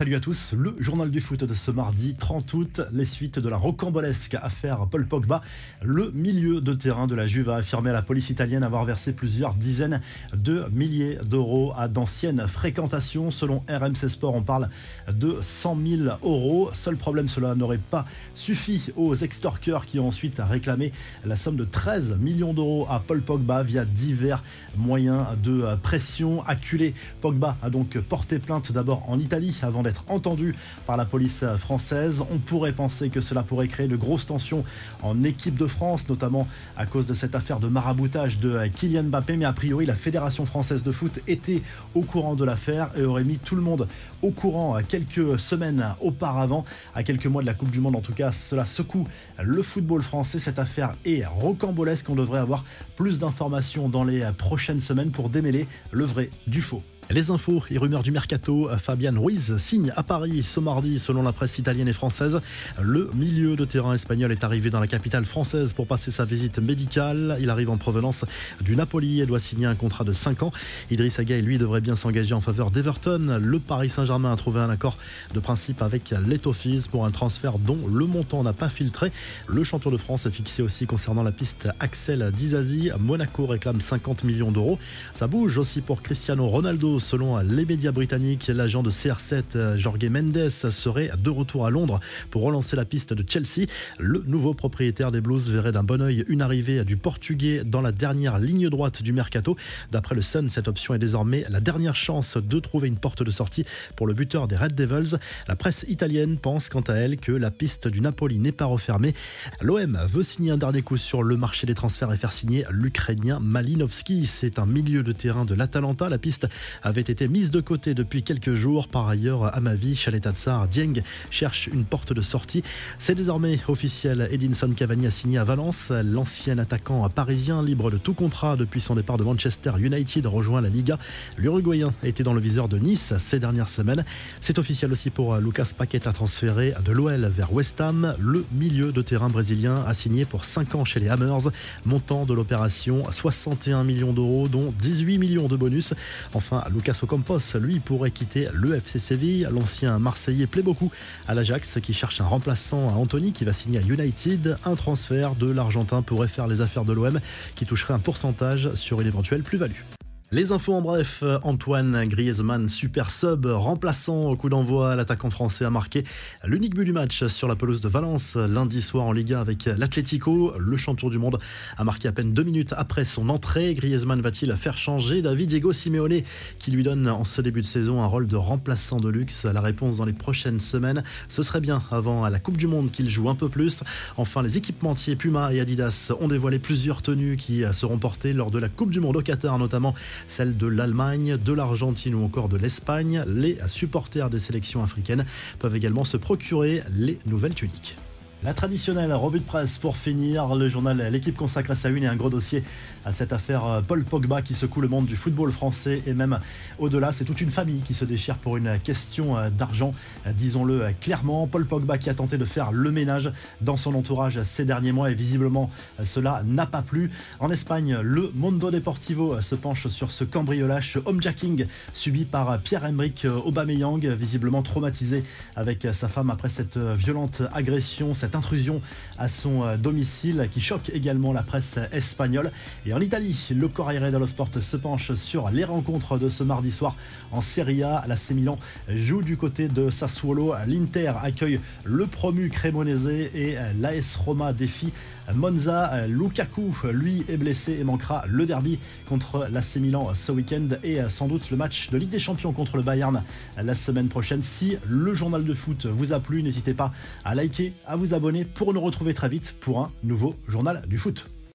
Salut à tous, le journal du foot de ce mardi 30 août, les suites de la rocambolesque affaire Paul Pogba. Le milieu de terrain de la Juve a affirmé à la police italienne avoir versé plusieurs dizaines de milliers d'euros à d'anciennes fréquentations. Selon RMC Sport, on parle de 100 000 euros. Seul problème, cela n'aurait pas suffi aux extorqueurs qui ont ensuite réclamé la somme de 13 millions d'euros à Paul Pogba via divers moyens de pression. Acculé, Pogba a donc porté plainte d'abord en Italie avant d'être entendu par la police française. On pourrait penser que cela pourrait créer de grosses tensions en équipe de France, notamment à cause de cette affaire de maraboutage de Kylian Mbappé. Mais a priori, la Fédération française de foot était au courant de l'affaire et aurait mis tout le monde au courant quelques semaines auparavant, à quelques mois de la Coupe du Monde. En tout cas, cela secoue le football français. Cette affaire est rocambolesque. On devrait avoir plus d'informations dans les prochaines semaines pour démêler le vrai du faux. Les infos et rumeurs du mercato, Fabian Ruiz signe à Paris ce mardi selon la presse italienne et française. Le milieu de terrain espagnol est arrivé dans la capitale française pour passer sa visite médicale. Il arrive en provenance du Napoli et doit signer un contrat de 5 ans. Idriss Gueye, lui, devrait bien s'engager en faveur d'Everton. Le Paris Saint-Germain a trouvé un accord de principe avec l'Etofis pour un transfert dont le montant n'a pas filtré. Le champion de France est fixé aussi concernant la piste Axel Dizazi. Monaco réclame 50 millions d'euros. Ça bouge aussi pour Cristiano Ronaldo Selon les médias britanniques, l'agent de CR7, Jorge Mendes, serait de retour à Londres pour relancer la piste de Chelsea. Le nouveau propriétaire des Blues verrait d'un bon oeil une arrivée du Portugais dans la dernière ligne droite du mercato. D'après le Sun, cette option est désormais la dernière chance de trouver une porte de sortie pour le buteur des Red Devils. La presse italienne pense quant à elle que la piste du Napoli n'est pas refermée. L'OM veut signer un dernier coup sur le marché des transferts et faire signer l'Ukrainien Malinowski. C'est un milieu de terrain de l'Atalanta. La piste avait été mise de côté depuis quelques jours. Par ailleurs, à ma vie, Chalet Tsar, Dieng cherche une porte de sortie. C'est désormais officiel. Edinson Cavani a signé à Valence. L'ancien attaquant parisien, libre de tout contrat depuis son départ de Manchester United, rejoint la Liga. L'Uruguayen été dans le viseur de Nice ces dernières semaines. C'est officiel aussi pour Lucas Paqueta transféré de l'OL vers West Ham. Le milieu de terrain brésilien a signé pour 5 ans chez les Hammers. Montant de l'opération 61 millions d'euros, dont 18 millions de bonus. Enfin, Lucas Ocampos, lui, pourrait quitter le FC Séville. L'ancien Marseillais plaît beaucoup à l'Ajax qui cherche un remplaçant à Anthony qui va signer à United. Un transfert de l'Argentin pourrait faire les affaires de l'OM qui toucherait un pourcentage sur une éventuelle plus-value. Les infos en bref, Antoine Griezmann, super sub, remplaçant au coup d'envoi, l'attaquant français a marqué l'unique but du match sur la pelouse de Valence lundi soir en Liga avec l'Atlético. Le champion du monde a marqué à peine deux minutes après son entrée. Griezmann va-t-il faire changer David Diego Simeone qui lui donne en ce début de saison un rôle de remplaçant de luxe? La réponse dans les prochaines semaines. Ce serait bien avant la Coupe du Monde qu'il joue un peu plus. Enfin, les équipementiers Puma et Adidas ont dévoilé plusieurs tenues qui seront portées lors de la Coupe du Monde au Qatar notamment celle de l'Allemagne, de l'Argentine ou encore de l'Espagne. Les supporters des sélections africaines peuvent également se procurer les nouvelles tuniques. La traditionnelle revue de presse pour finir. Le journal L'équipe consacre sa une et un gros dossier à cette affaire euh, Paul Pogba qui secoue le monde du football français et même au-delà. C'est toute une famille qui se déchire pour une question euh, d'argent, euh, disons-le clairement. Paul Pogba qui a tenté de faire le ménage dans son entourage ces derniers mois et visiblement cela n'a pas plu. En Espagne, le Mondo Deportivo se penche sur ce cambriolage homejacking subi par Pierre-Emerick Aubameyang, visiblement traumatisé avec sa femme après cette violente agression intrusion à son euh, domicile qui choque également la presse espagnole. Et en Italie, le Corriere dello Sport se penche sur les rencontres de ce mardi soir en Serie A. La Milan joue du côté de Sassuolo. L'Inter accueille le promu Cremonese et l'AS Roma défie Monza. Lukaku, lui, est blessé et manquera le derby contre l'AC Milan ce week-end et sans doute le match de Ligue des Champions contre le Bayern la semaine prochaine. Si le journal de foot vous a plu, n'hésitez pas à liker, à vous pour nous retrouver très vite pour un nouveau journal du foot.